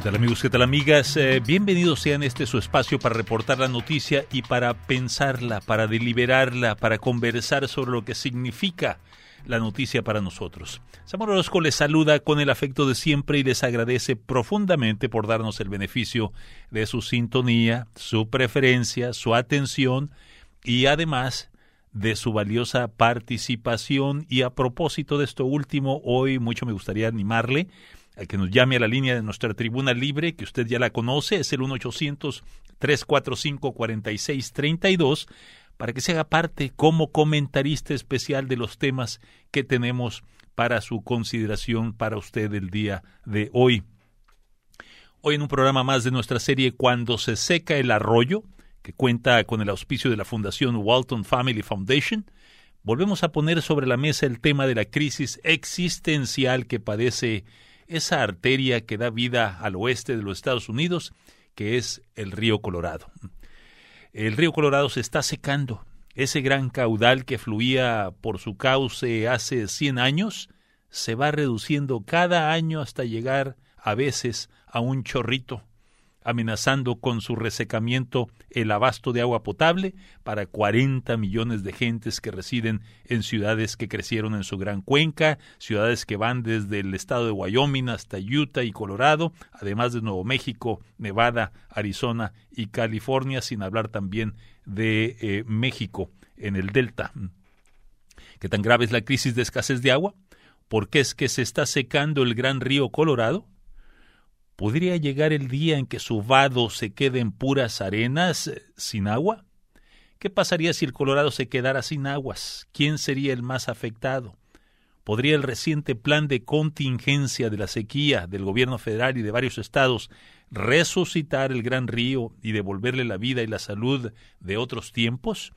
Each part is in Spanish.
¿Qué tal amigos? ¿Qué tal amigas? Eh, bienvenidos sean este su espacio para reportar la noticia y para pensarla, para deliberarla, para conversar sobre lo que significa la noticia para nosotros. Samuel Orozco les saluda con el afecto de siempre y les agradece profundamente por darnos el beneficio de su sintonía, su preferencia, su atención y además de su valiosa participación. Y a propósito de esto último, hoy mucho me gustaría animarle que nos llame a la línea de nuestra tribuna libre, que usted ya la conoce, es el 1-800-345-4632, para que se haga parte como comentarista especial de los temas que tenemos para su consideración para usted el día de hoy. Hoy en un programa más de nuestra serie Cuando se seca el arroyo, que cuenta con el auspicio de la Fundación Walton Family Foundation, volvemos a poner sobre la mesa el tema de la crisis existencial que padece esa arteria que da vida al oeste de los Estados Unidos, que es el río Colorado. El río Colorado se está secando. Ese gran caudal que fluía por su cauce hace 100 años se va reduciendo cada año hasta llegar a veces a un chorrito amenazando con su resecamiento el abasto de agua potable para 40 millones de gentes que residen en ciudades que crecieron en su gran cuenca, ciudades que van desde el estado de Wyoming hasta Utah y Colorado, además de Nuevo México, Nevada, Arizona y California, sin hablar también de eh, México en el Delta. ¿Qué tan grave es la crisis de escasez de agua? ¿Por qué es que se está secando el gran río Colorado? ¿Podría llegar el día en que su vado se quede en puras arenas eh, sin agua? ¿Qué pasaría si el Colorado se quedara sin aguas? ¿Quién sería el más afectado? ¿Podría el reciente plan de contingencia de la sequía del gobierno federal y de varios estados resucitar el gran río y devolverle la vida y la salud de otros tiempos?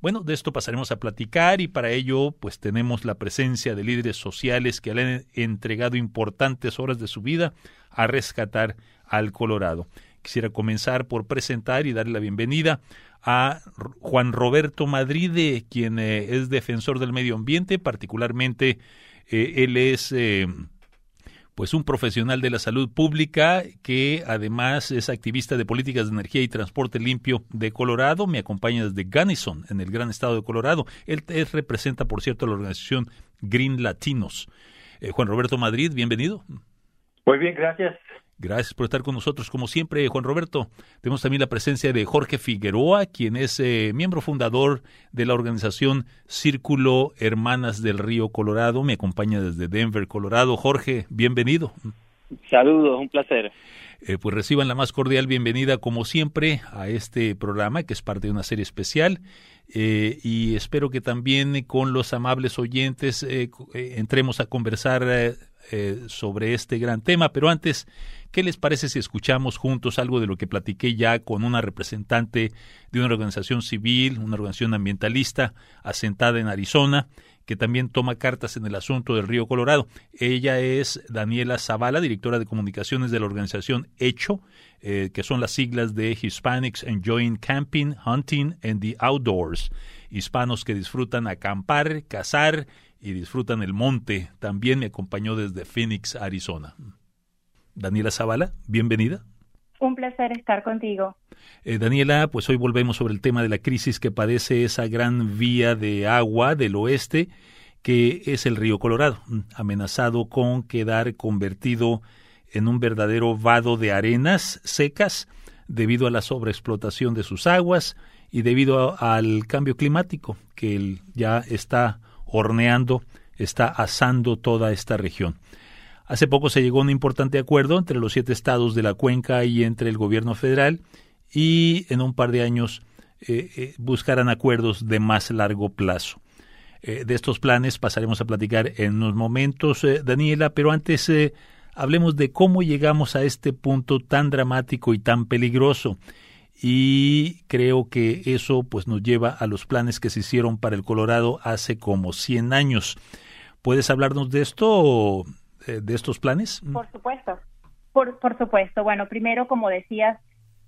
Bueno, de esto pasaremos a platicar y para ello pues tenemos la presencia de líderes sociales que le han entregado importantes horas de su vida a rescatar al Colorado. Quisiera comenzar por presentar y darle la bienvenida a Juan Roberto Madrid, quien eh, es defensor del medio ambiente, particularmente eh, él es eh, pues un profesional de la salud pública que además es activista de políticas de energía y transporte limpio de Colorado. Me acompaña desde Gunnison, en el gran estado de Colorado. Él, representa, por cierto, la organización Green Latinos. Juan Roberto Madrid, bienvenido. Muy bien, gracias. Gracias por estar con nosotros, como siempre, Juan Roberto. Tenemos también la presencia de Jorge Figueroa, quien es eh, miembro fundador de la organización Círculo Hermanas del Río Colorado. Me acompaña desde Denver, Colorado. Jorge, bienvenido. Saludos, un placer. Eh, pues reciban la más cordial bienvenida, como siempre, a este programa, que es parte de una serie especial. Eh, y espero que también con los amables oyentes entremos a conversar sobre este gran tema. Pero antes, ¿Qué les parece si escuchamos juntos algo de lo que platiqué ya con una representante de una organización civil, una organización ambientalista asentada en Arizona, que también toma cartas en el asunto del río Colorado? Ella es Daniela Zavala, directora de comunicaciones de la organización Hecho, eh, que son las siglas de Hispanics Enjoying Camping, Hunting and the Outdoors. Hispanos que disfrutan acampar, cazar y disfrutan el monte. También me acompañó desde Phoenix, Arizona. Daniela Zavala, bienvenida. Un placer estar contigo. Eh, Daniela, pues hoy volvemos sobre el tema de la crisis que padece esa gran vía de agua del oeste, que es el río Colorado, amenazado con quedar convertido en un verdadero vado de arenas secas debido a la sobreexplotación de sus aguas y debido al cambio climático que ya está horneando, está asando toda esta región. Hace poco se llegó a un importante acuerdo entre los siete estados de la cuenca y entre el gobierno federal y en un par de años eh, eh, buscarán acuerdos de más largo plazo. Eh, de estos planes pasaremos a platicar en unos momentos, Daniela, pero antes hablemos de cómo llegamos a este punto tan dramático y tan peligroso. Y creo que eso pues nos lleva a los planes que se hicieron para el Colorado hace como 100 años. ¿Puedes hablarnos de esto, eh, de estos planes? Por supuesto, por, por supuesto. Bueno, primero, como decías,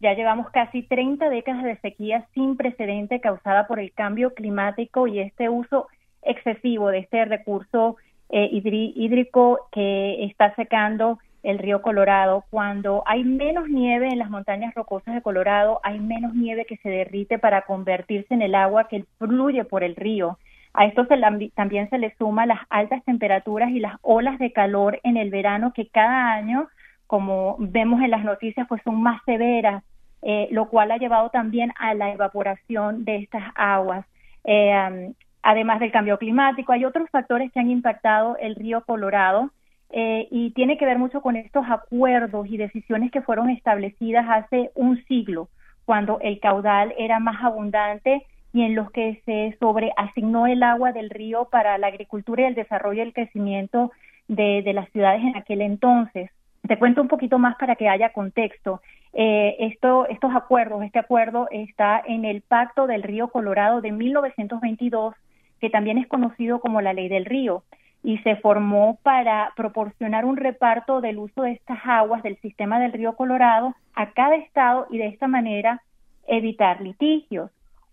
ya llevamos casi 30 décadas de sequía sin precedente causada por el cambio climático y este uso excesivo de este recurso eh, hídrico que está secando el río Colorado. Cuando hay menos nieve en las montañas rocosas de Colorado, hay menos nieve que se derrite para convertirse en el agua que fluye por el río. A esto se también se le suma las altas temperaturas y las olas de calor en el verano que cada año, como vemos en las noticias, pues son más severas, eh, lo cual ha llevado también a la evaporación de estas aguas. Eh, además del cambio climático, hay otros factores que han impactado el río Colorado eh, y tiene que ver mucho con estos acuerdos y decisiones que fueron establecidas hace un siglo, cuando el caudal era más abundante y en los que se sobreasignó el agua del río para la agricultura y el desarrollo y el crecimiento de, las ciudades en aquel entonces. Te cuento un poquito más para que haya contexto. Eh, esto, estos acuerdos, este acuerdo está en el Pacto del Río Colorado de 1922, que también es conocido como la Ley del Río, y se formó para proporcionar un reparto del uso de estas aguas del sistema del Río Colorado a cada estado y de esta manera evitar litigios.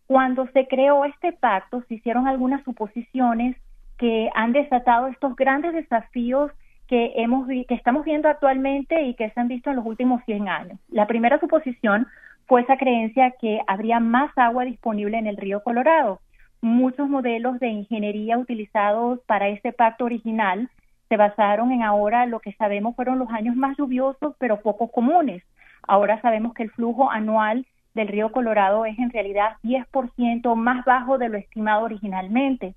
Cuando se creó este pacto, se hicieron algunas suposiciones que han desatado estos grandes desafíos que hemos que estamos viendo actualmente y que se han visto en los últimos 100 años. La primera suposición fue esa creencia que habría más agua disponible en el río Colorado. Muchos modelos de ingeniería utilizados para este pacto original se basaron en ahora lo que sabemos fueron los años más lluviosos pero poco comunes. Ahora sabemos que el flujo anual del río Colorado es en realidad 10% más bajo de lo estimado originalmente.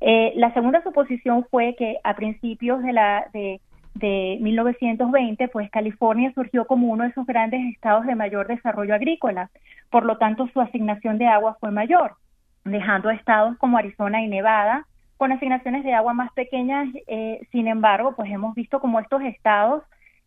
Eh, la segunda suposición fue que a principios de, la, de, de 1920, pues California surgió como uno de esos grandes estados de mayor desarrollo agrícola, por lo tanto su asignación de agua fue mayor, dejando estados como Arizona y Nevada con asignaciones de agua más pequeñas. Eh, sin embargo, pues hemos visto como estos estados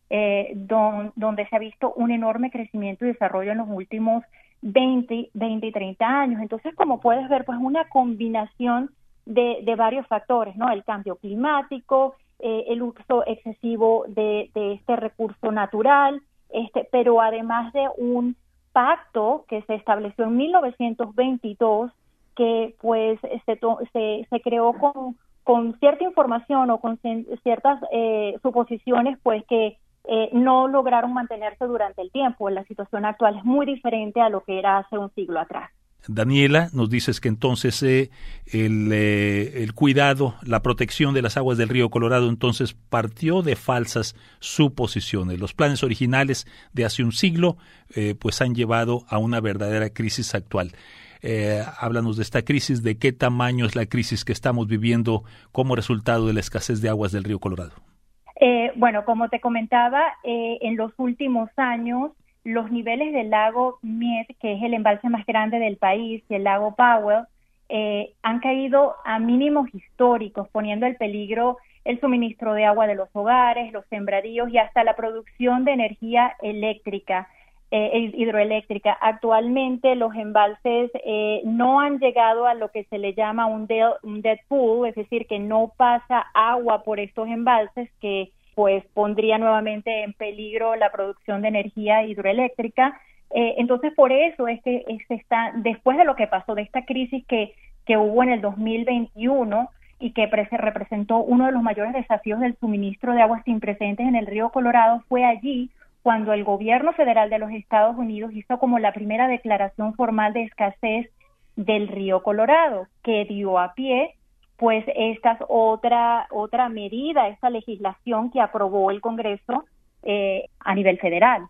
eh, donde se ha visto un enorme crecimiento y desarrollo en los últimos 20, 20 y 30 años. Entonces, como puedes ver, pues una combinación de, varios factores, ¿no? El cambio climático, eh, el uso excesivo de, este recurso natural, este, pero además de un pacto que se estableció en 1922 que pues se, se, creó con, con cierta información o con ciertas eh, suposiciones pues que eh, no lograron mantenerse durante el tiempo. La situación actual es muy diferente a lo que era hace un siglo atrás. Daniela, nos dices que entonces eh, el, eh, el, cuidado, la protección de las aguas del río Colorado entonces partió de falsas suposiciones. Los planes originales de hace un siglo pues han llevado a una verdadera crisis actual. Háblanos de esta crisis, de qué tamaño es la crisis que estamos viviendo como resultado de la escasez de aguas del río Colorado. Eh, bueno, como te comentaba, eh, en los últimos años los niveles del lago Miet, que es el embalse más grande del país, y el lago Powell, eh, han caído a mínimos históricos, poniendo en peligro el suministro de agua de los hogares, los sembradíos y hasta la producción de energía eléctrica. Eh, hidroeléctrica. Actualmente los embalses eh, no han llegado a lo que se le llama un, un dead pool, es decir, que no pasa agua por estos embalses que pues pondría nuevamente en peligro la producción de energía hidroeléctrica. Eh, entonces, por eso es que se está, después de lo que pasó, de esta crisis que, que hubo en el 2021 y que representó uno de los mayores desafíos del suministro de aguas sin precedentes en el río Colorado, fue allí cuando el gobierno federal de los Estados Unidos hizo como la primera declaración formal de escasez del río Colorado, que dio a pie pues esta otra otra medida, esta legislación que aprobó el Congreso eh, a nivel federal.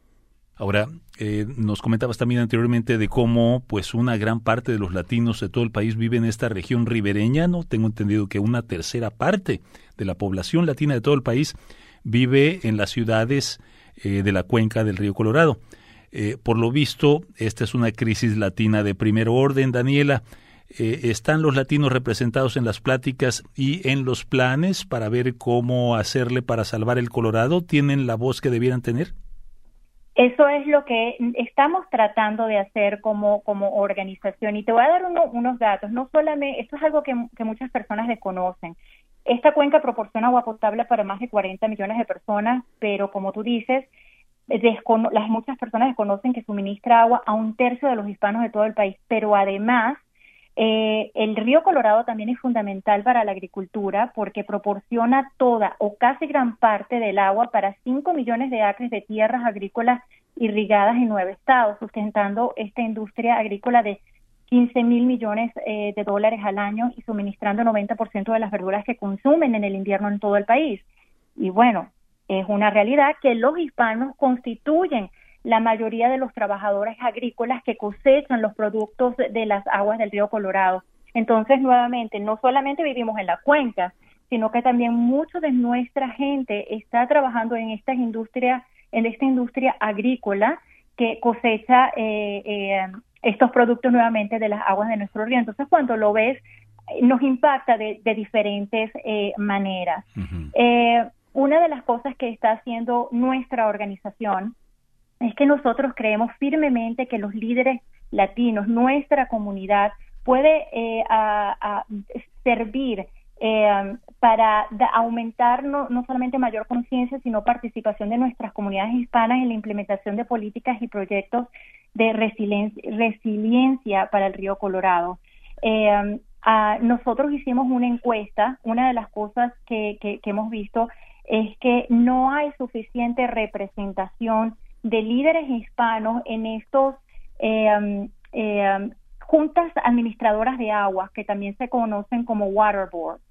Ahora, eh, nos comentabas también anteriormente de cómo pues una gran parte de los latinos de todo el país vive en esta región ribereña, ¿no? Tengo entendido que una tercera parte de la población latina de todo el país vive en las ciudades eh, de la cuenca del río Colorado. Eh, por lo visto, esta es una crisis latina de primer orden, Daniela. Eh, ¿Están los latinos representados en las pláticas y en los planes para ver cómo hacerle para salvar el Colorado? ¿Tienen la voz que debieran tener? Eso es lo que estamos tratando de hacer como, como organización. Y te voy a dar unos datos. No solamente, esto es algo que, muchas personas desconocen. Esta cuenca proporciona agua potable para más de 40 millones de personas, pero como tú dices, las muchas personas desconocen que suministra agua a un tercio de los hispanos de todo el país, pero además eh, el río Colorado también es fundamental para la agricultura porque proporciona toda o casi gran parte del agua para 5 millones de acres de tierras agrícolas irrigadas en nueve estados, sustentando esta industria agrícola de 15 mil millones eh, de dólares al año y suministrando 90% de las verduras que consumen en el invierno en todo el país. Y bueno, es una realidad que los hispanos constituyen la mayoría de los trabajadores agrícolas que cosechan los productos de las aguas del río Colorado. Entonces, nuevamente, no solamente vivimos en la cuenca, sino que también mucho de nuestra gente está trabajando en esta industria, en esta industria agrícola que cosecha eh, eh, estos productos nuevamente de las aguas de nuestro río. Entonces, cuando lo ves, nos impacta de, diferentes eh, maneras. una de las cosas que está haciendo nuestra organización es que nosotros creemos firmemente que los líderes latinos, nuestra comunidad, puede eh, servir eh, para aumentar no, solamente mayor conciencia, sino participación de nuestras comunidades hispanas en la implementación de políticas y proyectos de resiliencia, para el río Colorado. Eh, nosotros hicimos una encuesta, una de las cosas que hemos visto es que no hay suficiente representación de líderes hispanos en estos eh, eh, juntas administradoras de agua, que también se conocen como water boards.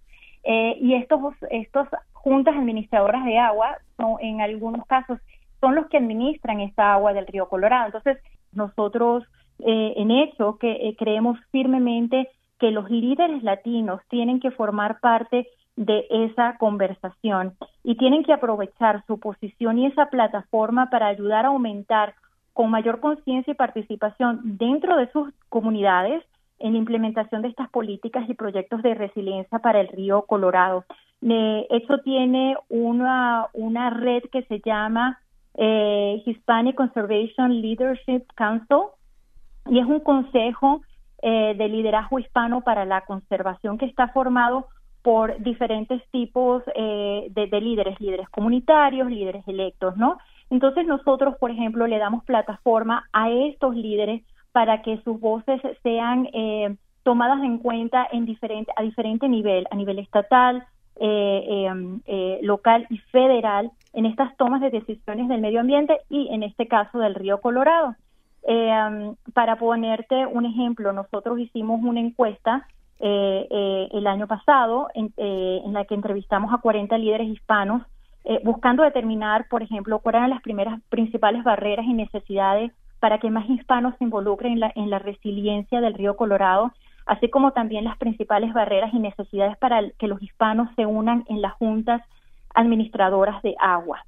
Eh, y estos, estos juntas administradoras de agua, en algunos casos, son los que administran esta agua del río Colorado. Entonces, nosotros en hecho que creemos firmemente que los líderes latinos tienen que formar parte de esa conversación y tienen que aprovechar su posición y esa plataforma para ayudar a aumentar con mayor conciencia y participación dentro de sus comunidades en la implementación de estas políticas y proyectos de resiliencia para el río Colorado. Esto tiene una, una red que se llama eh, Hispanic Conservation Leadership Council y es un consejo eh, de liderazgo hispano para la conservación que está formado por diferentes tipos eh, de, líderes, líderes comunitarios, líderes electos, ¿no? Entonces nosotros, por ejemplo, le damos plataforma a estos líderes para que sus voces sean eh, tomadas en cuenta en diferente, a diferente nivel, a nivel estatal, local y federal, en estas tomas de decisiones del medio ambiente y en este caso del río Colorado. Em, para ponerte un ejemplo, nosotros hicimos una encuesta eh, eh, el año pasado, eh, en, la que entrevistamos a 40 líderes hispanos, buscando determinar, por ejemplo, cuáles eran las primeras principales barreras y necesidades para que más hispanos se involucren en la, en la resiliencia del río Colorado, así como también las principales barreras y necesidades para que los hispanos se unan en las juntas administradoras de agua.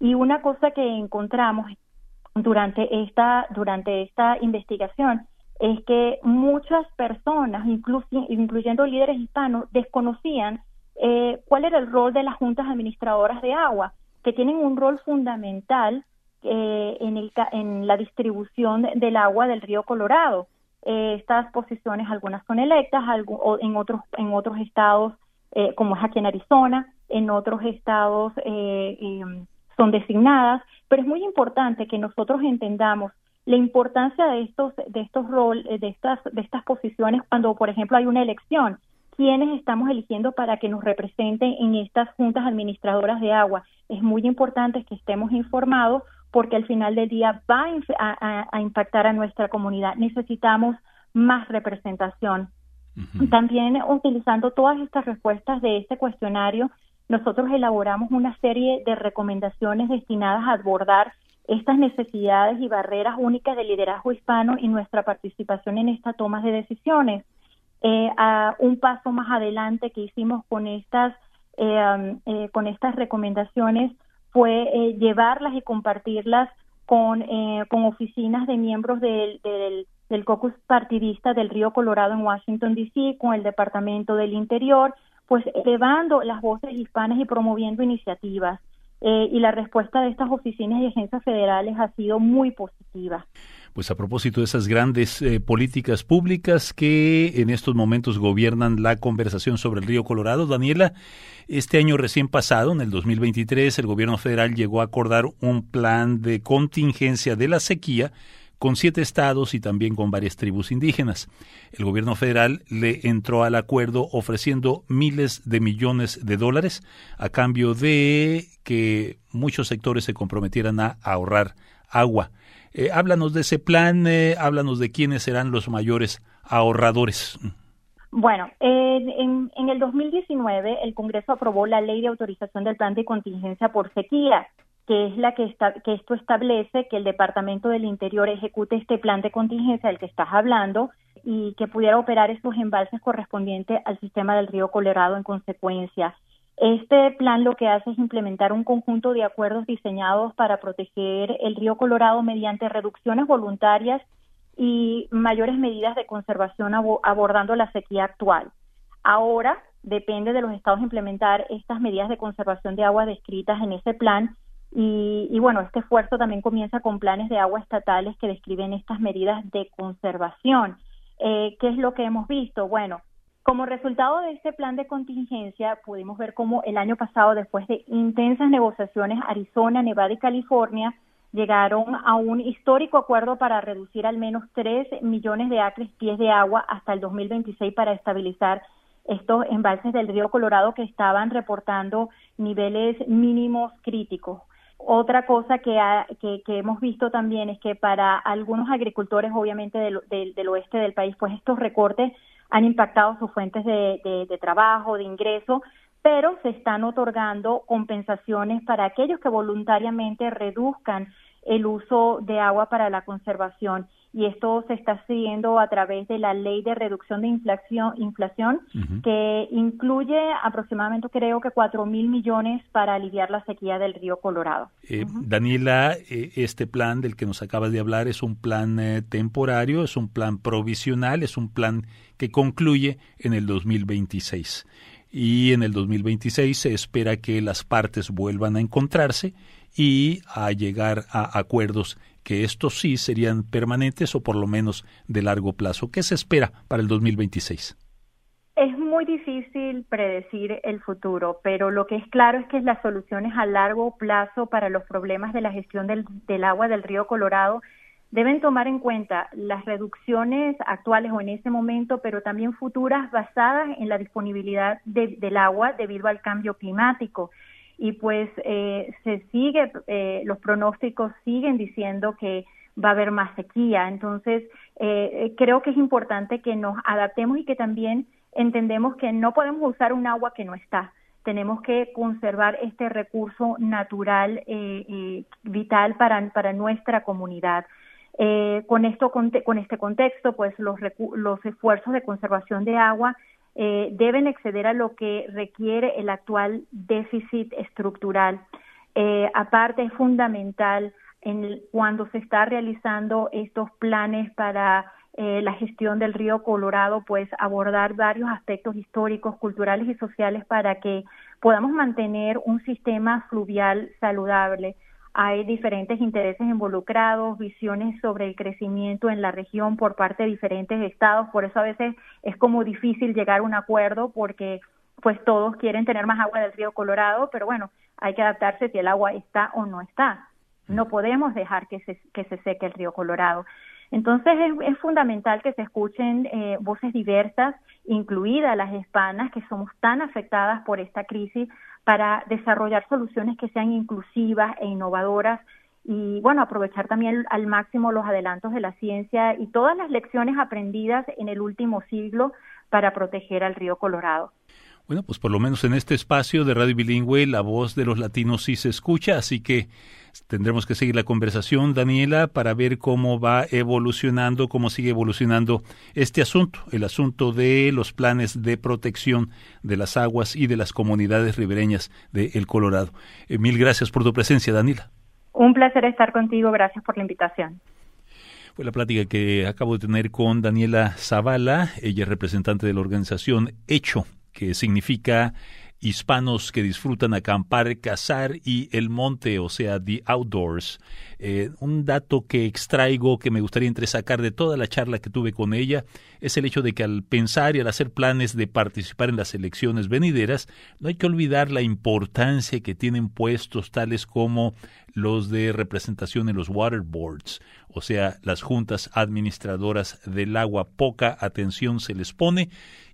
y una cosa que encontramos durante esta, durante esta investigación es que muchas personas, incluyendo líderes hispanos, desconocían eh, cuál era el rol de las juntas administradoras de agua, que tienen un rol fundamental eh, en, el, en la distribución del agua del río Colorado. Eh, estas posiciones, algunas son electas, en otros en otros estados, como es aquí en Arizona, en otros estados em, son designadas, pero es muy importante que nosotros entendamos la importancia de estos de estos roles de estas de estas posiciones cuando por ejemplo hay una elección. Quiénes estamos eligiendo para que nos representen en estas juntas administradoras de agua es muy importante que estemos informados porque al final del día va a, impactar a nuestra comunidad. Necesitamos más representación. También utilizando todas estas respuestas de este cuestionario nosotros elaboramos una serie de recomendaciones destinadas a abordar estas necesidades y barreras únicas del liderazgo hispano y nuestra participación en esta toma de decisiones. Eh, a un paso más adelante que hicimos con estas eh, um, eh, con estas recomendaciones fue llevarlas y compartirlas con, con oficinas de miembros del, del, del caucus partidista del Río Colorado en Washington D.C., con el Departamento del Interior, pues elevando las voces hispanas y promoviendo iniciativas eh, y la respuesta de estas oficinas y agencias federales ha sido muy positiva. Pues a propósito de esas grandes eh, políticas públicas que en estos momentos gobiernan la conversación sobre el río Colorado, Daniela, este año recién pasado, en el 2023, el gobierno federal llegó a acordar un plan de contingencia de la sequía con siete estados y también con varias tribus indígenas. El gobierno federal le entró al acuerdo ofreciendo miles de millones de dólares a cambio de que muchos sectores se comprometieran a ahorrar agua. Eh, háblanos de ese plan, eh, háblanos de quiénes serán los mayores ahorradores. Bueno, en, en, el 2019 el Congreso aprobó la ley de autorización del plan de contingencia por sequía, que es la que, que esto establece que el Departamento del Interior ejecute este plan de contingencia del que estás hablando y que pudiera operar estos embalses correspondientes al sistema del río Colorado en consecuencia. Este plan lo que hace es implementar un conjunto de acuerdos diseñados para proteger el río Colorado mediante reducciones voluntarias y mayores medidas de conservación abordando la sequía actual. Ahora depende de los estados implementar estas medidas de conservación de agua descritas en ese plan y, bueno, este esfuerzo también comienza con planes de agua estatales que describen estas medidas de conservación. Eh, ¿Qué es lo que hemos visto? Bueno, como resultado de este plan de contingencia, pudimos ver cómo el año pasado, después de intensas negociaciones, Arizona, Nevada y California llegaron a un histórico acuerdo para reducir al menos 3 millones de acres pies de agua hasta el 2026 para estabilizar estos embalses del río Colorado que estaban reportando niveles mínimos críticos. Otra cosa que, que, hemos visto también es que para algunos agricultores, obviamente del, del oeste del país, pues estos recortes han impactado sus fuentes de, trabajo, de ingreso, pero se están otorgando compensaciones para aquellos que voluntariamente reduzcan el uso de agua para la conservación y esto se está siguiendo a través de la ley de reducción de inflación, inflación que incluye aproximadamente creo que cuatro mil millones para aliviar la sequía del río Colorado. Eh, Daniela, eh, este plan del que nos acabas de hablar es un plan eh, temporario, es un plan provisional, es un plan que concluye en el 2026 y en el 2026 se espera que las partes vuelvan a encontrarse y a llegar a acuerdos que estos sí serían permanentes o por lo menos de largo plazo. ¿Qué se espera para el 2026? Es muy difícil predecir el futuro, pero lo que es claro es que las soluciones a largo plazo para los problemas de la gestión del, agua del río Colorado deben tomar en cuenta las reducciones actuales o en ese momento, pero también futuras basadas en la disponibilidad del agua debido al cambio climático y pues eh, se sigue, eh, los pronósticos siguen diciendo que va a haber más sequía. Entonces, eh, creo que es importante que nos adaptemos y que también entendemos que no podemos usar un agua que no está. Tenemos que conservar este recurso natural vital para, para nuestra comunidad. con esto, con, con, este contexto, pues los, los esfuerzos de conservación de agua eh, deben exceder a lo que requiere el actual déficit estructural. Eh, aparte, es fundamental en cuando se está realizando estos planes para eh, la gestión del río Colorado, pues abordar varios aspectos históricos, culturales y sociales para que podamos mantener un sistema fluvial saludable hay diferentes intereses involucrados, visiones sobre el crecimiento en la región por parte de diferentes estados, por eso a veces es como difícil llegar a un acuerdo porque pues todos quieren tener más agua del río Colorado, pero bueno, hay que adaptarse si el agua está o no está. No podemos dejar que se, que se seque el río Colorado. Entonces es, fundamental que se escuchen eh, voces diversas, incluidas las hispanas, que somos tan afectadas por esta crisis, para desarrollar soluciones que sean inclusivas e innovadoras y bueno, aprovechar también al máximo los adelantos de la ciencia y todas las lecciones aprendidas en el último siglo para proteger al río Colorado. Bueno, pues por lo menos en este espacio de Radio Bilingüe la voz de los latinos sí se escucha, así que tendremos que seguir la conversación, Daniela, para ver cómo va evolucionando, cómo sigue evolucionando este asunto, el asunto de los planes de protección de las aguas y de las comunidades ribereñas de El Colorado. Eh, mil gracias por tu presencia, Daniela. Un placer estar contigo, gracias por la invitación. Fue la plática que acabo de tener con Daniela Zavala, ella es representante de la organización Hecho que significa hispanos que disfrutan acampar, cazar y el monte, o sea, the outdoors. Eh, un dato que extraigo que me gustaría entresacar de toda la charla que tuve con ella es el hecho de que al pensar y al hacer planes de participar en las elecciones venideras, no hay que olvidar la importancia que tienen puestos tales como los de representación en los water boards, o sea, las juntas administradoras del agua. Poca atención se les pone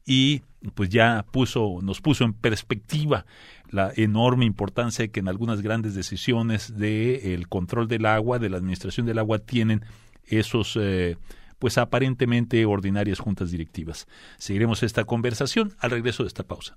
y pues ya puso, nos puso en perspectiva la enorme importancia que en algunas grandes decisiones del control del agua, de la administración del agua, tienen esos eh, pues aparentemente ordinarias juntas directivas. Seguiremos esta conversación al regreso de esta pausa.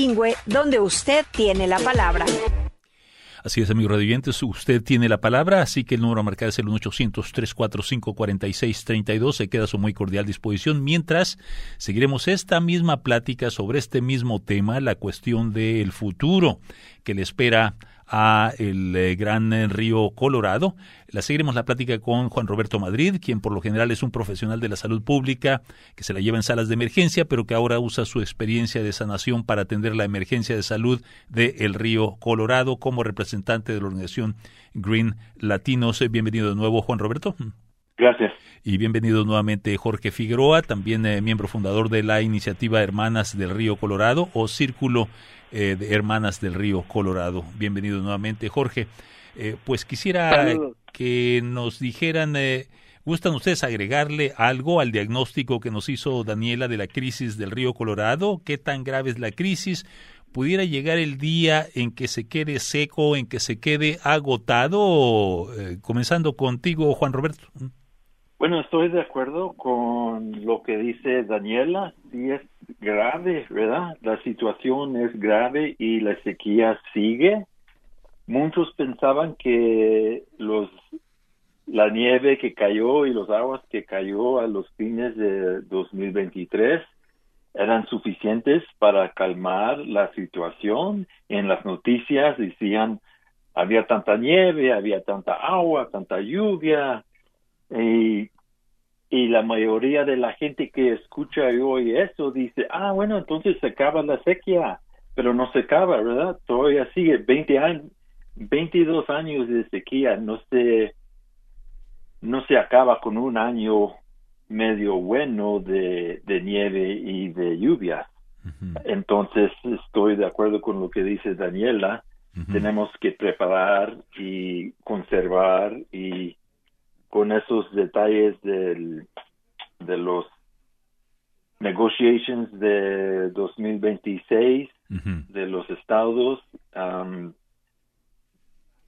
Donde usted tiene la palabra. Así es, amigos radioyentes, usted tiene la palabra, así que el número a marcar es el 1-800-345-4632. Se queda a su muy cordial disposición. Mientras, seguiremos esta misma plática sobre este mismo tema, la cuestión del futuro que le espera a el eh, gran eh, río Colorado. La seguiremos la plática con Juan Roberto Madrid, quien por lo general es un profesional de la salud pública que se la lleva en salas de emergencia, pero que ahora usa su experiencia de sanación para atender la emergencia de salud del el río Colorado como representante de la organización Green Latinos. Bienvenido de nuevo, Juan Roberto. Gracias. Y bienvenido nuevamente Jorge Figueroa, también eh, miembro fundador de la iniciativa Hermanas del Río Colorado o Círculo eh, de Hermanas del Río Colorado. Bienvenido nuevamente, Jorge. Eh, pues quisiera que nos dijeran, eh, ¿gustan ustedes agregarle algo al diagnóstico que nos hizo Daniela de la crisis del río Colorado? ¿Qué tan grave es la crisis? ¿Pudiera llegar el día en que se quede seco, en que se quede agotado? comenzando contigo, Juan Roberto. Bueno, estoy de acuerdo con lo que dice Daniela. Sí es grave, ¿verdad? La situación es grave y la sequía sigue. Muchos pensaban que los la nieve que cayó y los aguas que cayó a los fines de 2023 eran suficientes para calmar la situación. En las noticias decían había tanta nieve, había tanta agua, tanta lluvia, y, y la mayoría de la gente que escucha y oye eso dice, ah, bueno, entonces se acaba la sequía, pero no se acaba, ¿verdad? Todavía sigue 20 años, 22 años de sequía, no se, no se acaba con un año medio bueno de, de nieve y de lluvia. Entonces estoy de acuerdo con lo que dice Daniela. Tenemos que preparar y conservar y con esos detalles del, de los negotiations de 2026 de los estados um,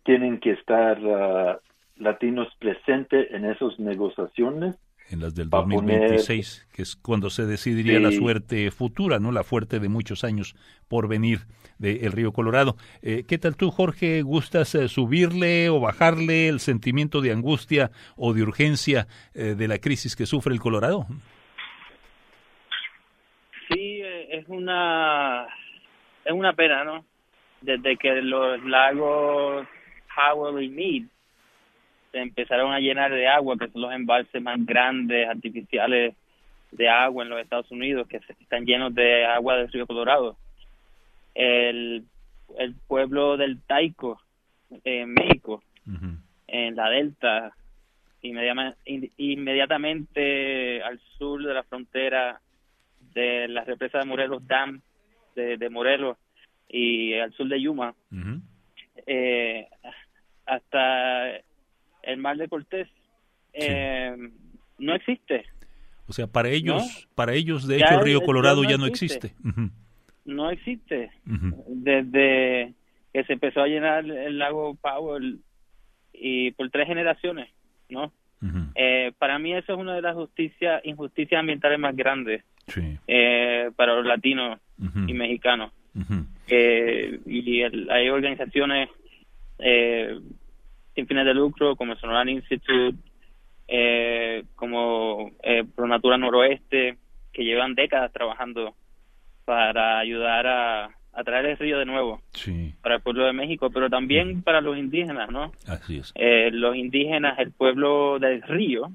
tienen que estar uh, latinos presentes en esas negociaciones en las del 2026, que es cuando se decidiría la suerte futura, no la fuerte de muchos años por venir del río Colorado. Eh, ¿Qué tal tú, Jorge? ¿Gustas eh, subirle o bajarle el sentimiento de angustia o de urgencia eh, de la crisis que sufre el Colorado? Sí, es una es una pena, ¿no? Desde que los lagos Howell y Mead se empezaron a llenar de agua, que son los embalses más grandes artificiales de agua en los Estados Unidos, que están llenos de agua del río Colorado. El, el pueblo del Taico, en México, en la delta, inmediatamente al sur de la frontera de la represa de Morelos Dam, de, Morelos, y al sur de Yuma, eh, hasta el mar de Cortés eh, no existe. O sea, para ellos, para ellos de hecho el río Colorado ya no existe. No existe. Desde que se empezó a llenar el lago Powell y por tres generaciones, ¿no? eh, para mí eso es una de las justicias, injusticias ambientales más grandes eh, para los latinos y mexicanos. eh, y hay organizaciones eh, sin fines de lucro como el Sonoran Institute, eh, como eh, Pro Natura Noroeste, que llevan décadas trabajando para ayudar a, a traer el río de nuevo para el pueblo de México, pero también para los indígenas, ¿no? Así es. Eh, los indígenas, el pueblo del río,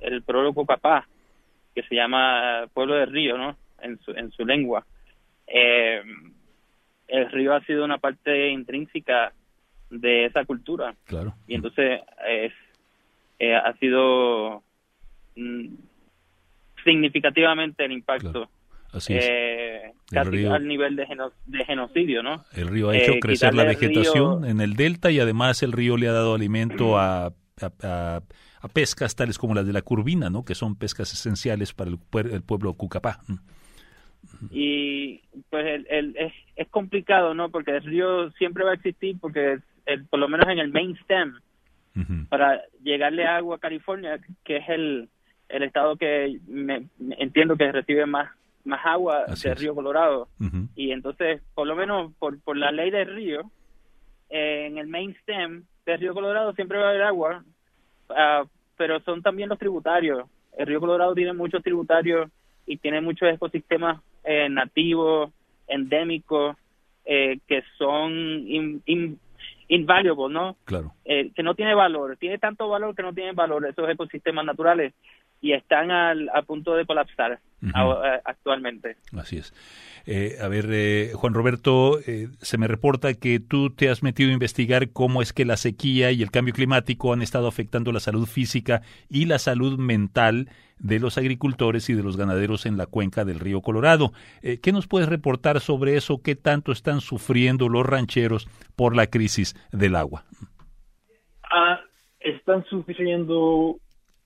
el pueblo Cocapá, que se llama pueblo del río, ¿no? En su, en su lengua. Eh, el río ha sido una parte intrínseca de esa cultura. Claro. Y entonces es, eh, ha sido mm, significativamente el impacto. Así es. Eh, casi al nivel de, genocidio, ¿no? El río ha hecho eh, crecer la vegetación en el delta y además el río le ha dado alimento a, a, pescas tales como las de la curvina, ¿no? Que son pescas esenciales para el, el pueblo Cucapá. Y pues el, es, es complicado, ¿no? Porque el río siempre va a existir porque el, por lo menos en el main stem, para llegarle agua a California, que es el, el estado que me, entiendo que recibe más más agua del río Colorado. Y entonces, por lo menos por, por la ley del río, eh, en el main stem del río Colorado siempre va a haber agua, uh, pero son también los tributarios. El río Colorado tiene muchos tributarios y tiene muchos ecosistemas eh, nativos, endémicos, eh, que son in, invaluable, ¿no? Claro. Eh, que no tiene valor, tiene tanto valor que no tiene valor esos ecosistemas naturales y están al, a punto de colapsar actualmente. Así es. Eh, a ver, eh, Juan Roberto, eh, se me reporta que tú te has metido a investigar cómo es que la sequía y el cambio climático han estado afectando la salud física y la salud mental de los agricultores y de los ganaderos en la cuenca del río Colorado. ¿Qué nos puedes reportar sobre eso? ¿Qué tanto están sufriendo los rancheros por la crisis del agua? Ah, están sufriendo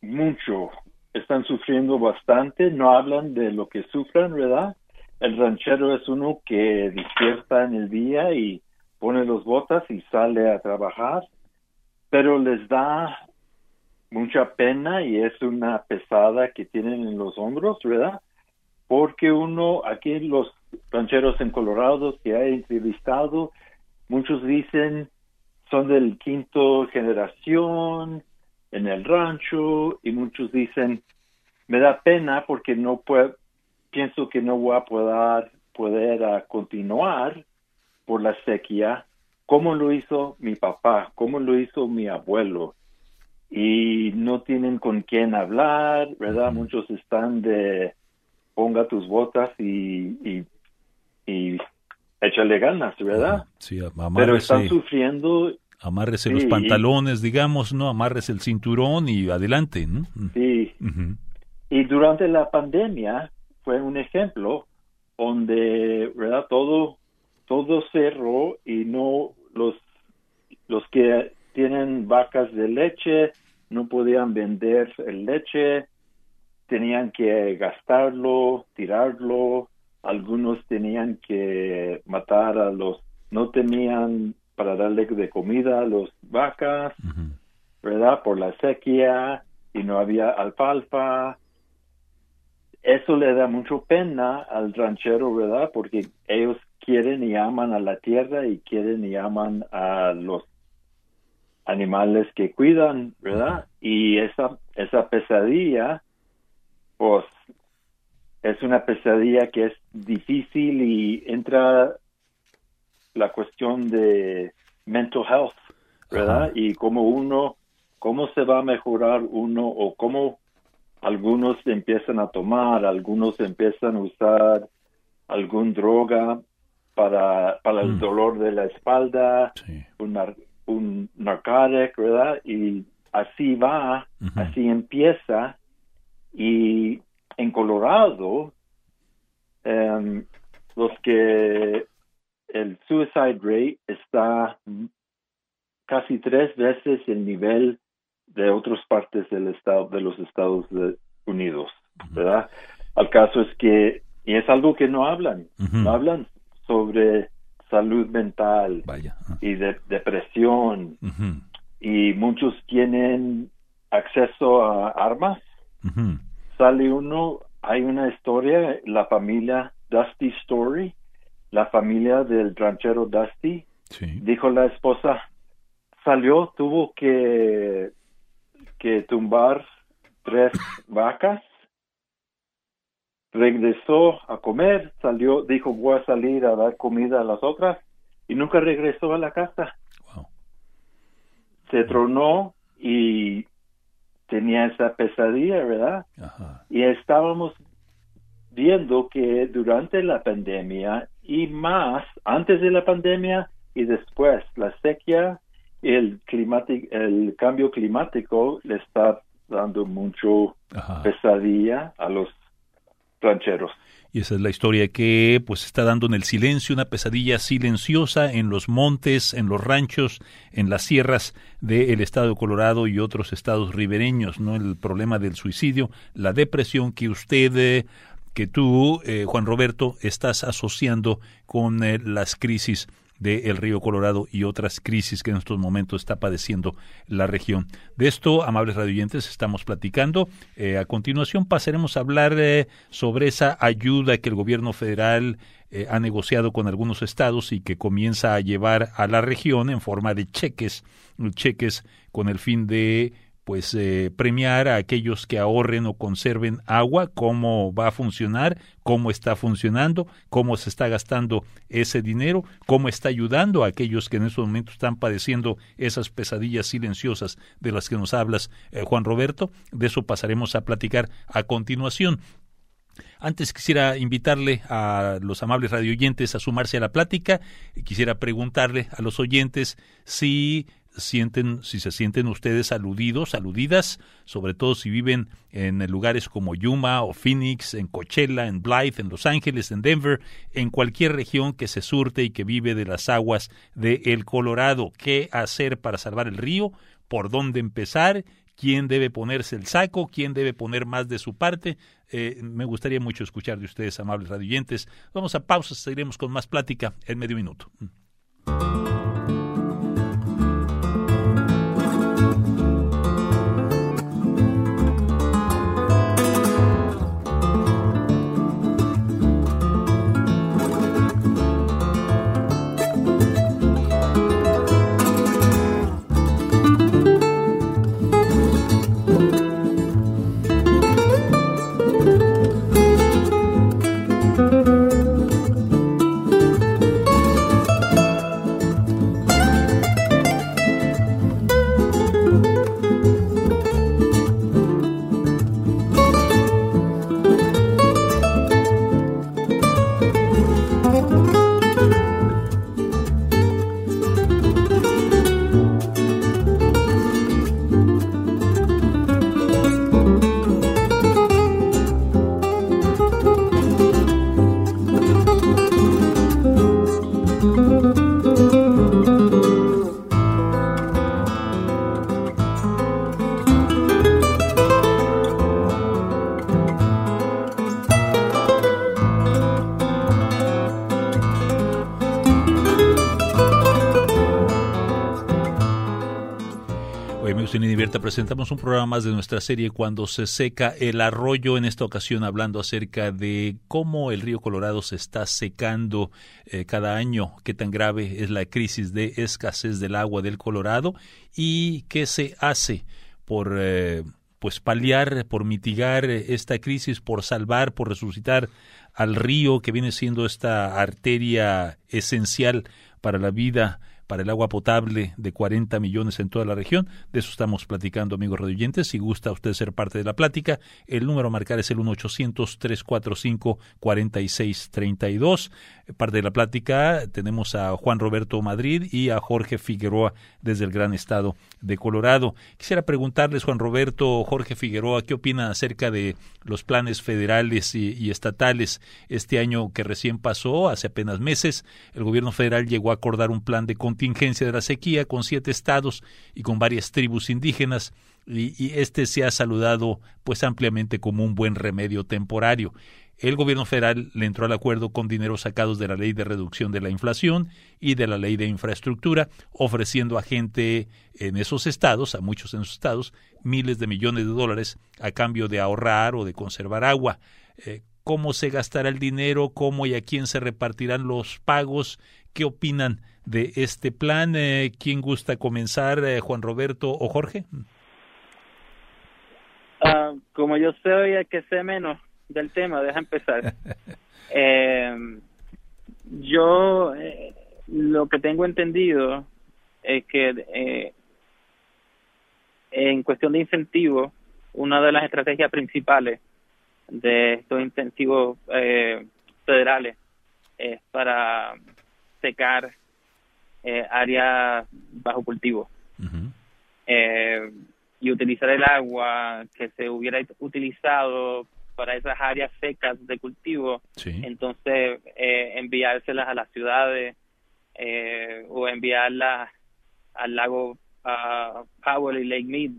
mucho, están sufriendo bastante, no hablan de lo que sufran, ¿verdad? El ranchero es uno que despierta en el día y pone los botas y sale a trabajar, pero les da mucha pena y es una pesada que tienen en los hombros, ¿verdad? Porque uno, aquí los rancheros en Colorado que he entrevistado, muchos dicen son del quinto generación, en el rancho y muchos dicen, me da pena porque no puedo, pienso que no voy a poder, poder ah, continuar por la sequía como lo hizo mi papá, como lo hizo mi abuelo. Y no tienen con quién hablar, ¿verdad? Muchos están de ponga tus botas y, y, y échale ganas, ¿verdad? Sí, Pero están sufriendo Amárrese los pantalones, digamos, ¿no? Amárrese el cinturón y adelante, ¿no? Sí. Y durante la pandemia fue un ejemplo donde, ¿verdad? Todo, todo cerró y no los, los que tienen vacas de leche no podían vender el leche, tenían que gastarlo, tirarlo, algunos tenían que matar a los, no tenían para darle de comida a las vacas, ¿verdad? Por la sequía y no había alfalfa. Eso le da mucho pena al ranchero, ¿verdad? Porque ellos quieren y aman a la tierra y quieren y aman a los animales que cuidan, ¿verdad? Y esa, esa pesadilla, pues, es una pesadilla que es difícil y entra la cuestión de mental health, ¿verdad? Y cómo uno, cómo se va a mejorar uno o cómo algunos empiezan a tomar, algunos empiezan a usar algún droga para, para el mm. dolor de la espalda, un, un narcótico, ¿verdad? Y así va, así empieza. Y en Colorado, em, los que el suicide rate está casi tres veces el nivel de otras partes del estado de los Estados Unidos, ¿verdad? Al caso es que y es algo que no hablan, no hablan sobre salud mental y de depresión. Y muchos tienen acceso a armas. Sale uno, hay una historia, la familia Dusty Story, la familia del ranchero Dusty, dijo la esposa, salió, tuvo que, que tumbar tres vacas, regresó a comer, salió, dijo voy a salir a dar comida a las otras y nunca regresó a la casa. Se tronó y tenía esa pesadilla, ¿verdad? Y estábamos viendo que durante la pandemia y más antes de la pandemia y después. La sequía el climático el cambio climático le está dando mucho pesadilla a los rancheros. Y esa es la historia que pues está dando en el silencio una pesadilla silenciosa en los montes, en los ranchos, en las sierras del estado de Colorado y otros estados ribereños, ¿no? El problema del suicidio, la depresión que usted eh, que tú, eh, Juan Roberto, estás asociando con eh, las crisis del río Colorado y otras crisis que en estos momentos está padeciendo la región. De esto, amables radioyentes, estamos platicando. Eh, a continuación pasaremos a hablar sobre esa ayuda que el gobierno federal ha negociado con algunos estados y que comienza a llevar a la región en forma de cheques, cheques con el fin de pues eh, premiar a aquellos que ahorren o conserven agua, cómo va a funcionar, cómo está funcionando, cómo se está gastando ese dinero, cómo está ayudando a aquellos que en estos momentos están padeciendo esas pesadillas silenciosas de las que nos hablas, eh, Juan Roberto. De eso pasaremos a platicar a continuación. Antes quisiera invitarle a los amables radioyentes a sumarse a la plática. Quisiera preguntarle a los oyentes si sienten, si se sienten ustedes aludidos, aludidas, sobre todo si viven en lugares como Yuma o Phoenix, en Coachella, en Blythe, en Los Ángeles, en Denver, en cualquier región que se surte y que vive de las aguas de el Colorado. ¿Qué hacer para salvar el río? ¿Por dónde empezar? quién debe ponerse el saco, quién debe poner más de su parte. Eh, me gustaría mucho escuchar de ustedes, amables radioyentes. Vamos a pausa, seguiremos con más plática en medio minuto. Presentamos un programa más de nuestra serie Cuando se seca el arroyo, en esta ocasión hablando acerca de cómo el río Colorado se está secando eh, cada año, qué tan grave es la crisis de escasez del agua del Colorado y qué se hace por eh, pues paliar, por mitigar esta crisis, por salvar, por resucitar al río que viene siendo esta arteria esencial para la vida para el agua potable de 40 millones en toda la región. De eso estamos platicando, amigos radioyentes. Si gusta usted ser parte de la plática, el número a marcar es el 1-800-345-4632. Parte de la plática tenemos a Juan Roberto Madrid y a Jorge Figueroa desde el gran estado de Colorado. Quisiera preguntarles, Juan Roberto, Jorge Figueroa, ¿qué opinan acerca de los planes federales y, y estatales este año que recién pasó, hace apenas meses? El gobierno federal llegó a acordar un plan de contingencia de la sequía con siete estados y con varias tribus indígenas y, este se ha saludado pues ampliamente como un buen remedio temporario. El gobierno federal le entró al acuerdo con dinero sacados de la ley de reducción de la inflación y de la ley de infraestructura, ofreciendo a gente en esos estados, a muchos en esos estados, miles de millones de dólares a cambio de ahorrar o de conservar agua. Eh, cómo se gastará el dinero, cómo y a quién se repartirán los pagos. ¿Qué opinan de este plan? Eh, ¿Quién gusta comenzar, eh, Juan Roberto o Jorge? Ah, como yo soy el que sé menos del tema, deja empezar. eh, yo eh, lo que tengo entendido es que eh, en cuestión de incentivos, una de las estrategias principales de estos incentivos eh, federales es para secar eh, áreas bajo cultivo eh, y utilizar el agua que se hubiera utilizado para esas áreas secas de cultivo, entonces eh, enviárselas a las ciudades eh, o enviarlas al lago uh, Powell y Lake Mead.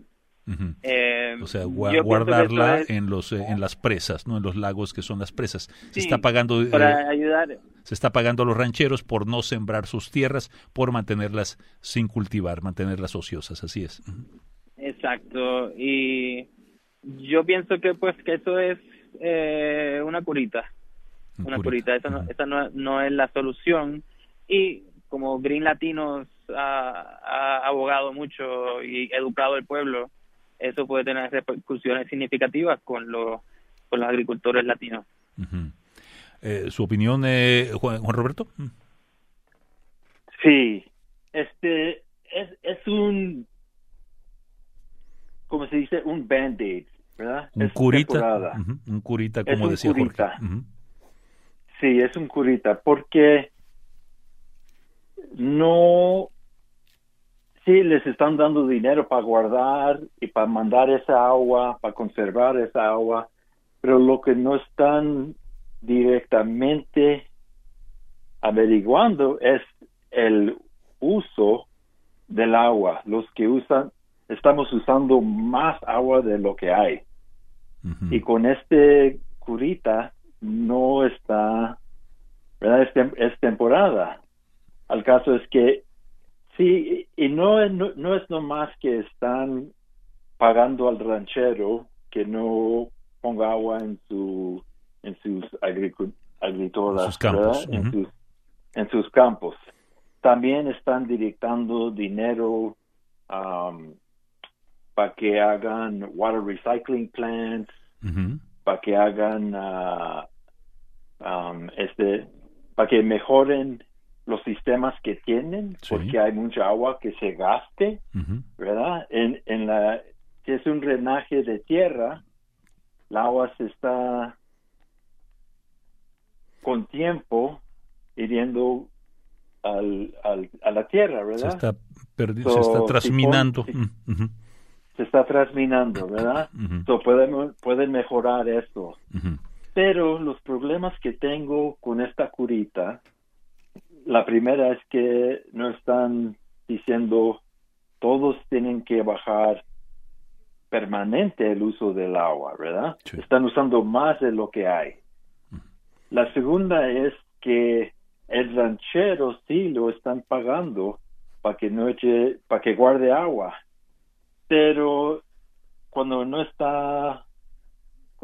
eh, o sea, guardarla en los eh, en las presas, no en los lagos que son las presas. Se está pagando para ayudar. Se está pagando a los rancheros por no sembrar sus tierras, por mantenerlas sin cultivar, mantenerlas ociosas, así es. Exacto. Y yo pienso que pues que eso es eh, una curita, una curita. Esa, no, esa no, no, es la solución. Y como Green Latinos ha, ha, abogado mucho y educado al pueblo, eso puede tener repercusiones significativas con, los con los agricultores latinos. Eh, ¿Su opinión, eh, Juan, Juan, Roberto? Sí, este es, es un, como se dice, un band-aid ¿verdad? Un es curita, uh -huh. un curita, como es un decía curita. Jorge. Uh -huh. Sí, es un curita, porque no, sí les están dando dinero para guardar y para mandar esa agua, para conservar esa agua, pero lo que no están directamente averiguando es el uso del agua, los que usan estamos usando más agua de lo que hay. Uh -huh. Y con este curita no está, ¿verdad? Es, tem es, temporada. Al caso es que sí, y no, no, no es nomás que están pagando al ranchero que no ponga agua en su en sus agricultoras, en sus campos, uh -huh. en, sus, en sus campos. También están directando dinero um, para que hagan water recycling plants, uh -huh. para que hagan uh, um, este, para que mejoren los sistemas que tienen, sí. porque hay mucha agua que se gaste, uh -huh. ¿verdad? En, en la, si es un drenaje de tierra, el agua se está con tiempo hiriendo al, al, a la tierra, ¿verdad? Se está, so, se está. Si, uh -huh se está transminando, ¿verdad? Uh -huh. so pueden, pueden mejorar esto. Uh -huh. Pero los problemas que tengo con esta curita, la primera es que no están diciendo todos tienen que bajar permanente el uso del agua, ¿verdad? Sí. Están usando más de lo que hay. La segunda es que el ranchero sí lo están pagando para que no eche, para que guarde agua pero cuando no está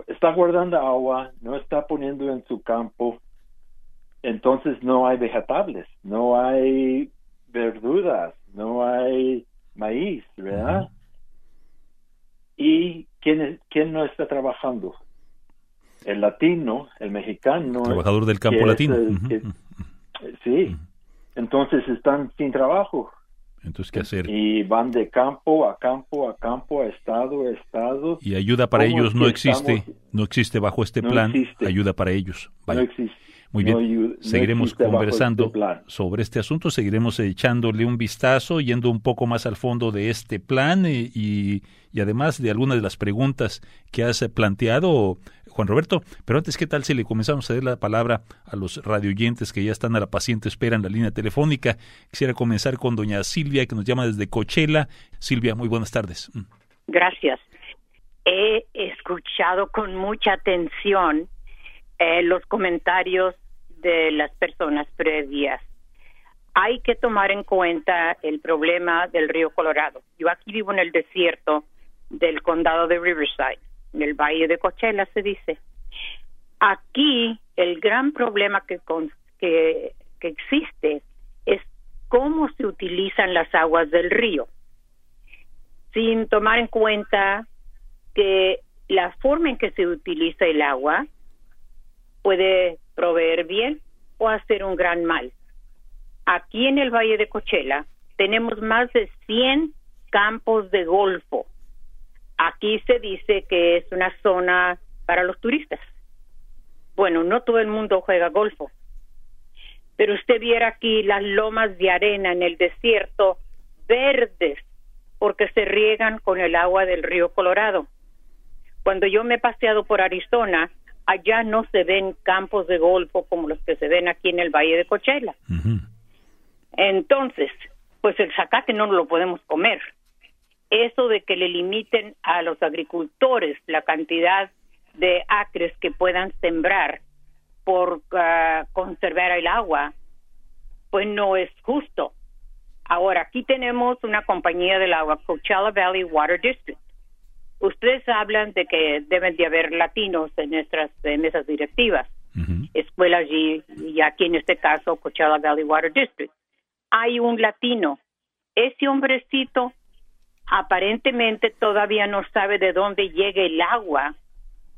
está guardando agua, no está poniendo en su campo, entonces no hay vegetables, no hay verduras, no hay maíz, ¿verdad? Uh -huh. ¿Y quién, quién no está trabajando? El latino, el mexicano. Trabajador del campo latino. El, uh -huh. que, sí, entonces están sin trabajo. Entonces, ¿qué hacer? Y van de campo a campo, a campo, a estado, a estado. Y ayuda para ellos no existe, estamos? no existe bajo este no plan, existe. ayuda para ellos. Vaya. No existe. Muy bien, no, ayuda, seguiremos conversando este sobre este asunto, seguiremos echándole un vistazo, yendo un poco más al fondo de este plan y, y, y además de algunas de las preguntas que has planteado, Juan Roberto. Pero antes, ¿qué tal si le comenzamos a dar la palabra a los radioyentes que ya están a la paciente espera en la línea telefónica? Quisiera comenzar con doña Silvia, que nos llama desde Cochela. Silvia, muy buenas tardes. Gracias. He escuchado con mucha atención eh, los comentarios de las personas previas. Hay que tomar en cuenta el problema del río Colorado. Yo aquí vivo en el desierto del condado de Riverside en el Valle de Coachella se dice. Aquí el gran problema que, que, que existe es cómo se utilizan las aguas del río, sin tomar en cuenta que la forma en que se utiliza el agua puede proveer bien o hacer un gran mal. Aquí en el Valle de Cochela tenemos más de 100 campos de golfo. Aquí se dice que es una zona para los turistas. Bueno, no todo el mundo juega golfo, pero usted viera aquí las lomas de arena en el desierto verdes porque se riegan con el agua del río Colorado. Cuando yo me he paseado por Arizona, allá no se ven campos de golfo como los que se ven aquí en el Valle de Coachella. Entonces, pues el zacate no lo podemos comer. Eso de que le limiten a los agricultores la cantidad de acres que puedan sembrar por ah, conservar el agua, pues no es justo. Ahora, aquí tenemos una compañía del agua, Coachella Valley Water District. Ustedes hablan de que deben de haber latinos en nuestras mesas directivas, escuelas y, y aquí en este caso Coachella Valley Water District. Hay un latino. Ese hombrecito aparentemente todavía no sabe de dónde llega el agua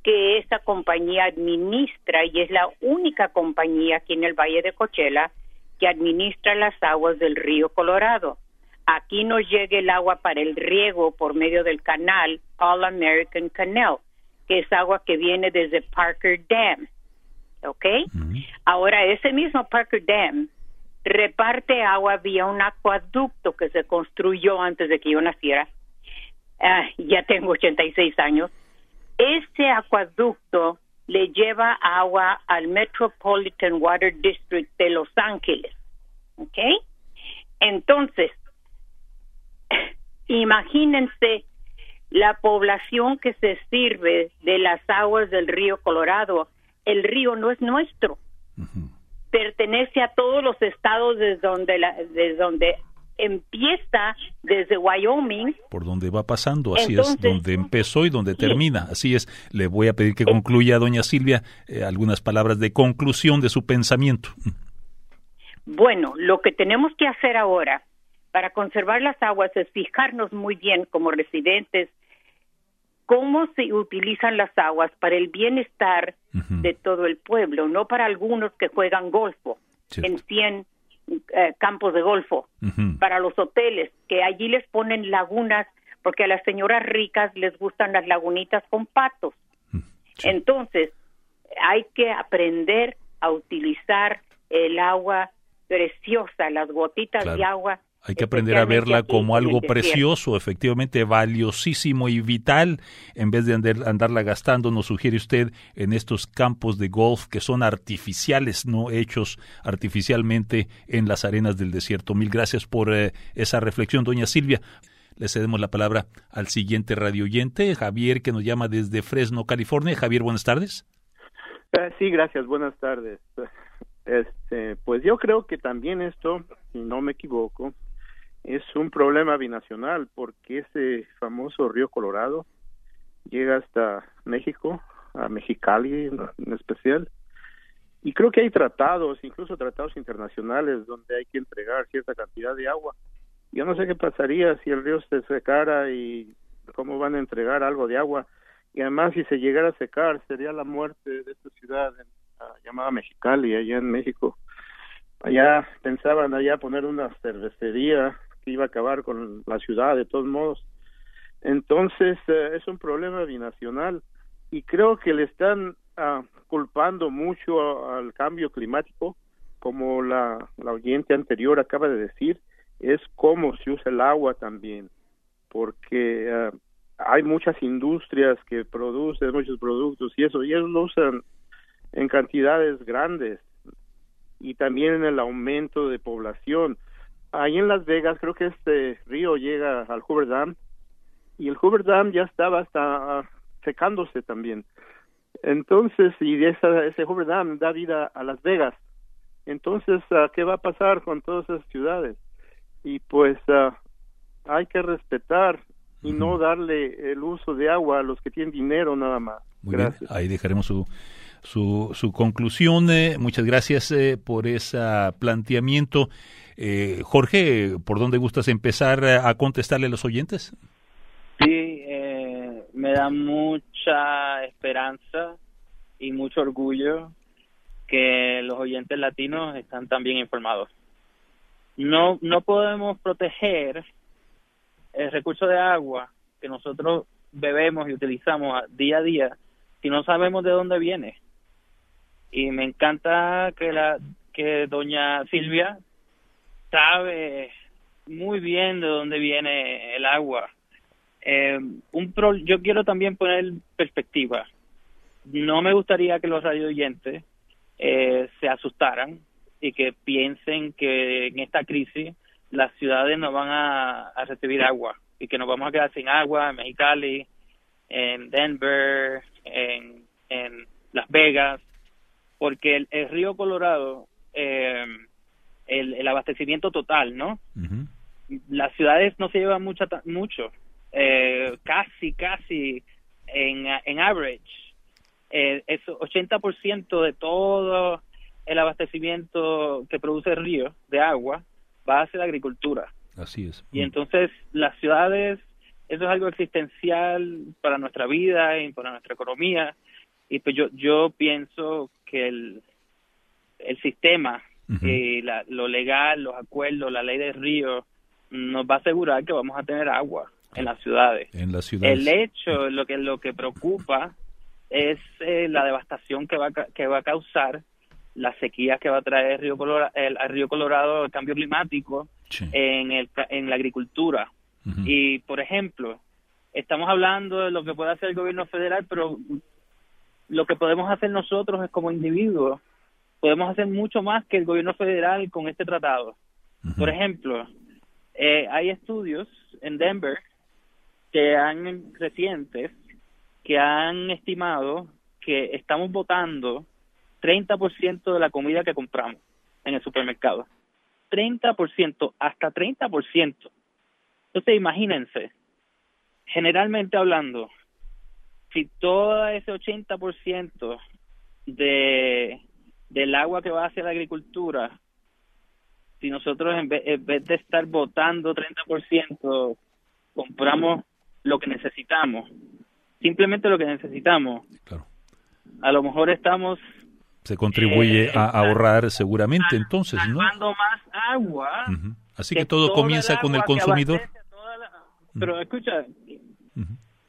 que esa compañía administra y es la única compañía aquí en el Valle de Coachella que administra las aguas del río Colorado. Aquí nos llega el agua para el riego por medio del canal All American Canal, que es agua que viene desde Parker Dam. ¿Ok? Ahora, ese mismo Parker Dam reparte agua vía un acueducto que se construyó antes de que yo naciera. Ah, ya tengo 86 años. Ese acueducto le lleva agua al Metropolitan Water District de Los Ángeles. ¿Ok? Entonces, imagínense la población que se sirve de las aguas del río Colorado. El río no es nuestro. Pertenece a todos los estados desde donde, la, desde donde empieza desde Wyoming. Por donde va pasando, así es, donde empezó y donde termina. Así es, le voy a pedir que concluya, doña Silvia, eh, algunas palabras de conclusión de su pensamiento. Bueno, lo que tenemos que hacer ahora para conservar las aguas es fijarnos muy bien como residentes cómo se utilizan las aguas para el bienestar de todo el pueblo, no para algunos que juegan golfo en 100 eh, campos de golfo, para los hoteles, que allí les ponen lagunas, porque a las señoras ricas les gustan las lagunitas con patos. Entonces, hay que aprender a utilizar el agua preciosa, las gotitas de agua hay que aprender a verla como algo precioso, efectivamente valiosísimo y vital, en vez de andarla gastando, nos sugiere usted, en estos campos de golf que son artificiales, no hechos artificialmente en las arenas del desierto. Mil gracias por eh, esa reflexión, doña Silvia. Le cedemos la palabra al siguiente radio oyente, Javier, que nos llama desde Fresno, California. Javier, buenas tardes. Eh, sí, gracias, buenas tardes. Este, pues yo creo que también esto, si no me equivoco, es un problema binacional porque ese famoso río Colorado llega hasta México, a Mexicali en especial, y creo que hay tratados, incluso tratados internacionales, donde hay que entregar cierta cantidad de agua. Yo no sé qué pasaría si el río se secara y cómo van a entregar algo de agua. Y además, si se llegara a secar, sería la muerte de esta ciudad llamada Mexicali, allá en México. Allá pensaban allá poner una cervecería que iba a acabar con la ciudad de todos modos. Entonces eh, es un problema binacional y creo que le están ah, culpando mucho al cambio climático, como la, la oyente anterior acaba de decir, es cómo se usa el agua también, porque ah, hay muchas industrias que producen muchos productos y eso, y ellos lo usan en cantidades grandes y también en el aumento de población ahí en Las Vegas creo que este río llega al Hoover Dam y el Hoover Dam ya estaba hasta secándose también. Entonces, y esa, ese Hoover Dam da vida a Las Vegas. Entonces, ah, ¿qué va a pasar con todas esas ciudades? Y pues ah, hay que respetar y no darle el uso de agua a los que tienen dinero nada más. Gracias. Ahí dejaremos su su, su conclusión. muchas gracias por ese planteamiento. Jorge, ¿por dónde gustas empezar a contestarle a los oyentes? Sí, me da mucha esperanza y mucho orgullo que los oyentes latinos están tan bien informados. No, no podemos proteger el recurso de agua que nosotros bebemos y utilizamos día a día si no sabemos de dónde viene. Y me encanta que la que doña Silvia sabe muy bien de dónde viene el agua. Eh, un yo quiero también poner perspectiva. No me gustaría que los radio oyentes eh, se asustaran y que piensen que en esta crisis las ciudades no van a, recibir agua y que nos vamos a quedar sin agua en Mexicali, en Denver, en, en Las Vegas, porque el, río Colorado, eh, el, abastecimiento total, ¿no? Las ciudades no se llevan mucha, mucho, eh, casi, casi en, en average. Eh, es 80% de todo el abastecimiento que produce el río de agua va hacia la agricultura. Así es. Y entonces las ciudades, eso es algo existencial para nuestra vida y para nuestra economía. Y pues yo, yo pienso que el, el sistema, y la, lo legal, los acuerdos, la ley del río, nos va a asegurar que vamos a tener agua en las ciudades. En las ciudades. El hecho, lo que lo que preocupa es eh, la devastación que va que va a causar la sequía que va a traer el Río Colorado, el, Río Colorado el cambio climático en, el, en la agricultura. Y, por ejemplo, estamos hablando de lo que puede hacer el gobierno federal, pero lo que podemos hacer nosotros es como individuos, podemos hacer mucho más que el gobierno federal con este tratado. Por ejemplo, eh, hay estudios en Denver que han recientes que han estimado que estamos votando 30% de la comida que compramos en el supermercado. 30%, hasta 30%. Entonces, imagínense, generalmente hablando, si todo ese 80% de, del agua que va hacia la agricultura, si nosotros en vez, en vez de estar votando 30%, compramos lo que necesitamos, simplemente lo que necesitamos, claro. a lo mejor estamos se contribuye eh, a ahorrar seguramente entonces, ¿no? más agua. Así que, todo comienza con el consumidor. Pero escucha,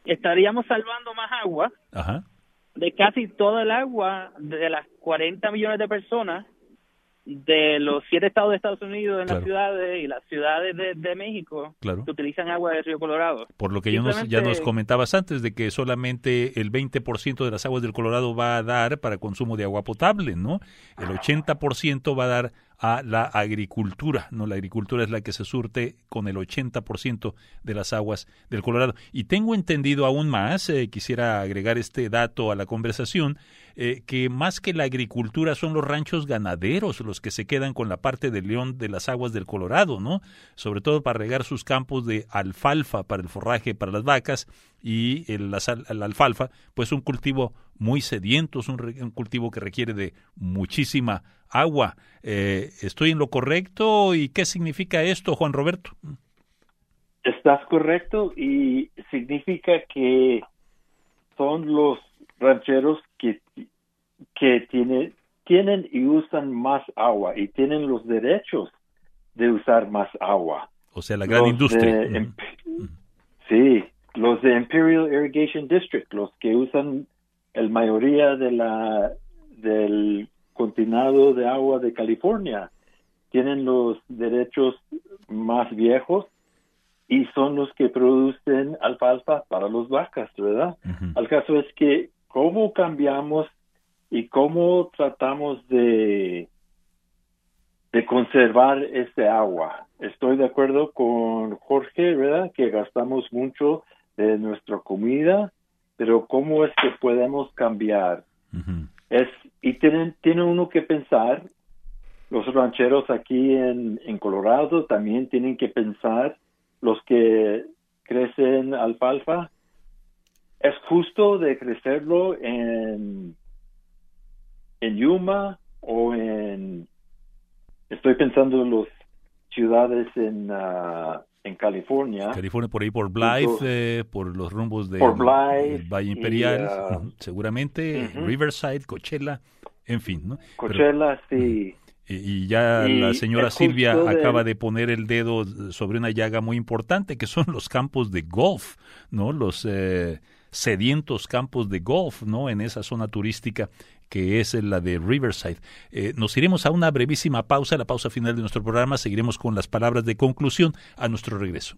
estaríamos salvando más agua de casi todo el agua de las 40 millones de personas de los siete estados de Estados Unidos en las ciudades y las ciudades de, México que utilizan agua del río Colorado. Por lo que ya nos, ya nos comentabas antes de que solamente el 20% de las aguas del Colorado va a dar para consumo de agua potable, ¿no? El 80% va a dar a la agricultura, ¿no? La agricultura es la que se surte con el 80% de las aguas del Colorado. Y tengo entendido aún más, eh, quisiera agregar este dato a la conversación, eh, que más que la agricultura son los ranchos ganaderos los que se quedan con la parte del león de las aguas del Colorado, ¿no? Sobre todo para regar sus campos de alfalfa para el forraje para las vacas y el, la, alfalfa, pues un cultivo muy sediento, es un, cultivo que requiere de muchísima agua. Eh, ¿Estoy en lo correcto? ¿Y qué significa esto, Juan Roberto? Estás correcto y significa que son los rancheros que, que tiene, tienen y usan más agua y tienen los derechos de usar más agua. O sea, la gran industria. Sí, los de Imperial Irrigation District, los que usan el mayoría de la del continuado de agua de California, tienen los derechos más viejos y son los que producen alfalfa para los vacas, ¿verdad? Al caso es que cómo cambiamos y cómo tratamos de, de conservar este agua. Estoy de acuerdo con Jorge, ¿verdad? Que gastamos mucho de nuestra comida, pero ¿cómo es que podemos cambiar? es, y tienen, tiene uno que pensar, los rancheros aquí en, en Colorado también tienen que pensar, los que crecen alfalfa, es justo de crecerlo en en Yuma o en, estoy pensando en las ciudades en, ah, en California. California, por ahí por Blythe, eh, por los rumbos de por Blythe, Valle Imperial, seguramente, Riverside, Coachella, en fin. ¿no? Coachella, sí. Y, ya la señora Silvia acaba de poner el dedo sobre una llaga muy importante, que son los campos de golf, ¿no? Los eh, sedientos campos de golf, ¿no? En esa zona turística que es la de Riverside. Eh, nos iremos a una brevísima pausa, la pausa final de nuestro programa. Seguiremos con las palabras de conclusión a nuestro regreso.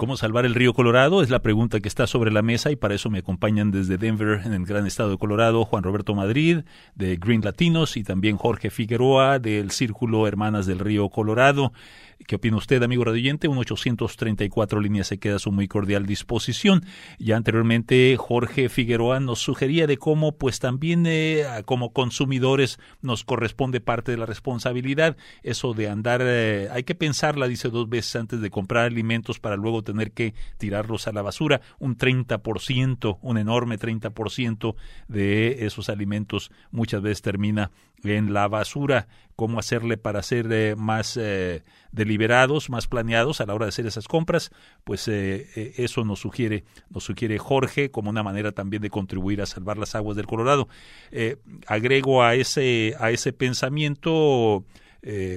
¿Cómo salvar el río Colorado? Es la pregunta que está sobre la mesa y para eso me acompañan desde Denver, en el gran estado de Colorado, Juan Roberto Madrid, de Green Latinos, y también Jorge Figueroa, del Círculo Hermanas del Río Colorado. ¿Qué opina usted, amigo radioyente? Un 834 líneas se queda a su muy cordial disposición. Ya anteriormente Jorge Figueroa nos sugería de cómo, pues también eh, como consumidores nos corresponde parte de la responsabilidad. Eso de andar, eh, hay que pensarla, dice dos veces antes de comprar alimentos para luego tener que tirarlos a la basura. Un 30%, un enorme 30% de esos alimentos muchas veces termina en la basura cómo hacerle para ser eh, más eh, deliberados, más planeados a la hora de hacer esas compras, pues eh, eso nos sugiere, nos sugiere Jorge como una manera también de contribuir a salvar las aguas del Colorado. agrego a ese, a ese pensamiento,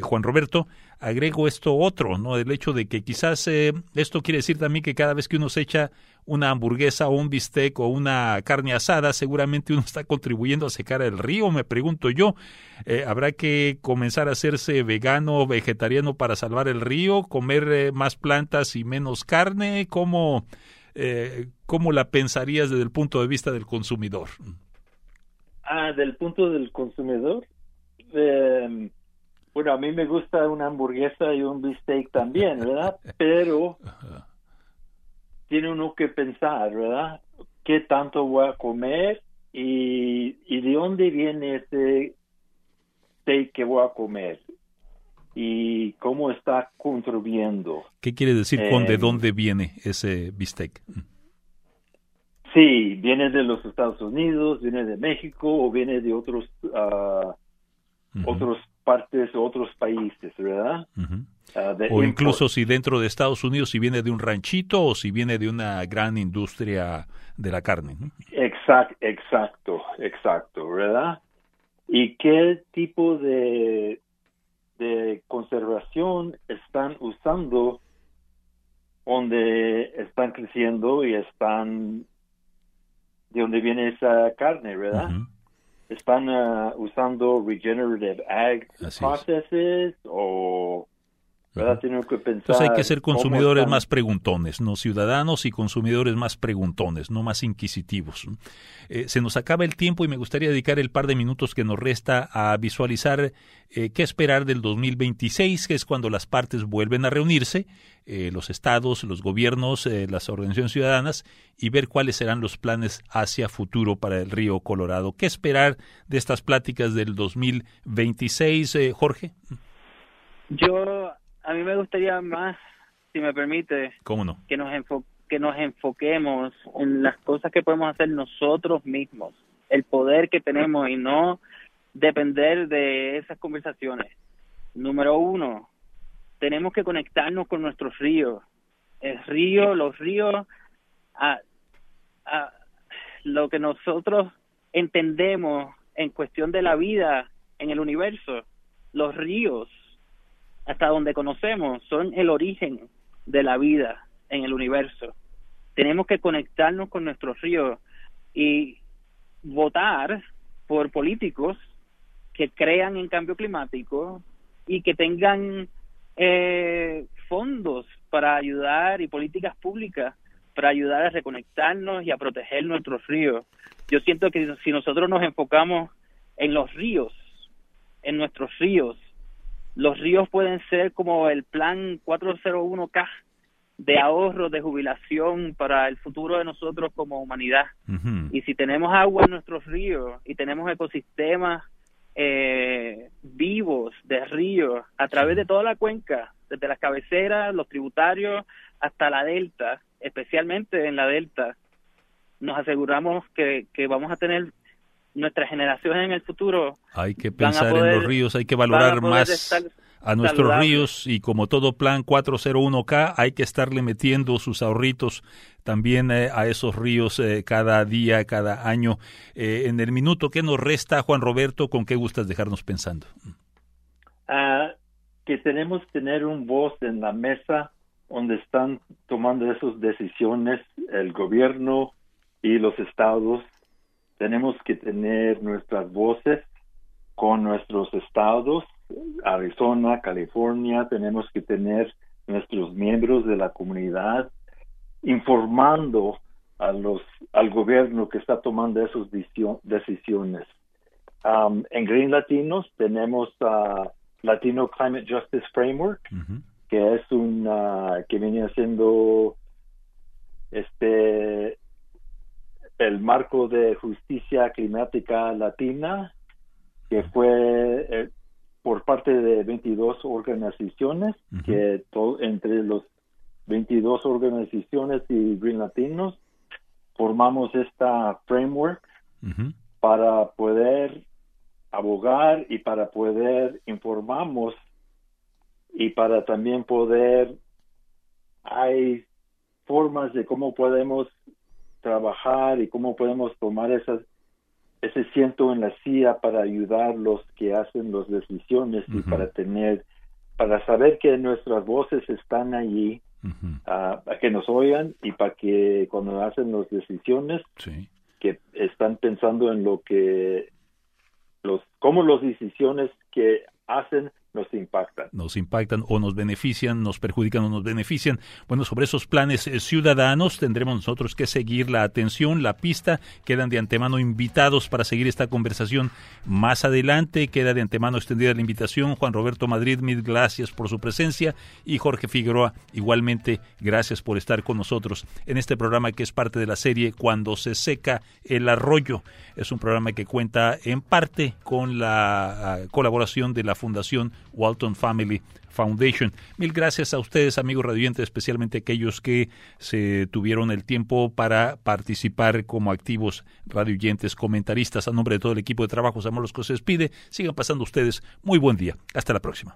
Juan Roberto, agrego esto otro, ¿no? El hecho de que quizás esto quiere decir también que cada vez que uno se echa una hamburguesa o un bistec o una carne asada, seguramente uno está contribuyendo a secar el río, me pregunto yo. Eh, ¿Habrá que comenzar a hacerse vegano o vegetariano para salvar el río? ¿Comer eh, más plantas y menos carne? ¿Cómo, eh, ¿Cómo la pensarías desde el punto de vista del consumidor? Ah, del punto del consumidor. Em, bueno, a mí me gusta una hamburguesa y un bistec también, ¿verdad? Pero tiene uno que pensar, ¿verdad? ¿Qué tanto voy a comer y, de dónde viene ese steak que voy a comer? y cómo está contribuyendo. ¿Qué quiere decir con de dónde viene ese bistec? Sí, viene de los Estados Unidos, viene de México o viene de otros uh, otros partes, otros países, ¿verdad? Ah, o incluso si dentro de Estados Unidos, si viene de un ranchito o si viene de una gran industria de la carne. Exacto, exacto, exacto, ¿verdad? ¿Y qué tipo de, de conservación están usando donde están creciendo y están de donde viene esa carne, ¿verdad? Están uh, usando regenerative ag processes o ¿verdad? que pensar Entonces hay que ser consumidores más preguntones, no ciudadanos y consumidores más preguntones, no más inquisitivos. Eh, se nos acaba el tiempo y me gustaría dedicar el par de minutos que nos resta a visualizar eh, qué esperar del 2026, que es cuando las partes vuelven a reunirse, eh, los estados, los gobiernos, las organizaciones ciudadanas, y ver cuáles serán los planes hacia futuro para el río Colorado. ¿Qué esperar de estas pláticas del 2026, Jorge? Yo a mí me gustaría más, si me permite, que nos que nos enfoquemos en las cosas que podemos hacer nosotros mismos, el poder que tenemos y no depender de esas conversaciones. Número uno, tenemos que conectarnos con nuestros ríos. El río, los ríos, a, a lo que nosotros entendemos en cuestión de la vida en el universo, los ríos hasta donde conocemos, son el origen de la vida en el universo. Tenemos que conectarnos con nuestros ríos y votar por políticos que crean en cambio climático y que tengan eh, fondos para ayudar y políticas públicas para ayudar a reconectarnos y a proteger nuestros ríos. Yo siento que si nosotros nos enfocamos en los ríos en nuestros ríos. Los ríos pueden ser como el plan 401K de ahorro, de jubilación para el futuro de nosotros como humanidad. Y si tenemos agua en nuestros ríos y tenemos ecosistemas eh, vivos de ríos a través de toda la cuenca, desde las cabeceras, los tributarios, hasta la delta, especialmente en la delta, nos aseguramos que, que vamos a tener nuestras generaciones en el futuro. Hay que pensar en los ríos, hay que valorar más a nuestros ríos y como todo plan 401K hay que estarle metiendo sus ahorritos también eh, a esos ríos eh, cada día, cada año. Eh, en el minuto que nos resta, Juan Roberto, ¿con qué gustas dejarnos pensando? Ah, que tenemos que tener un voz en la mesa donde están tomando esas decisiones el gobierno y los estados. Tenemos que tener nuestras voces con nuestros estados, Arizona, California, tenemos que tener nuestros miembros de la comunidad informando a los al gobierno que está tomando esas decisiones. Um, en Green Latinos tenemos uh, Latino Climate Justice Framework, que es una que viene siendo este el marco de justicia climática latina que fue eh, por parte de 22 organizaciones que entre los 22 organizaciones y Green Latinos formamos esta framework para poder abogar y para poder informarnos y para también poder hay formas de cómo podemos trabajar y cómo podemos tomar esas ese ciento en la CIA para ayudar los que hacen las decisiones y para tener para saber que nuestras voces están allí para que nos oigan y para que cuando hacen las decisiones que están pensando en lo que los cómo las decisiones que hacen nos impactan. Nos impactan o nos benefician, nos perjudican o nos benefician. Bueno, sobre esos planes eh, ciudadanos tendremos nosotros que seguir la atención, la pista. Quedan de antemano invitados para seguir esta conversación más adelante. Queda de antemano extendida la invitación. Juan Roberto Madrid, mil gracias por su presencia. Y Jorge Figueroa, igualmente, gracias por estar con nosotros en este programa que es parte de la serie Cuando se seca el arroyo. Es un programa que cuenta en parte con la ah, colaboración de la Fundación Walton Family Foundation. Mil gracias a ustedes, amigos radiantes, especialmente aquellos que se tuvieron el tiempo para participar como activos radioyentes, comentaristas. A nombre de todo el equipo de trabajo, Samuel Los se despide. Sigan pasando ustedes. Muy buen día. Hasta la próxima.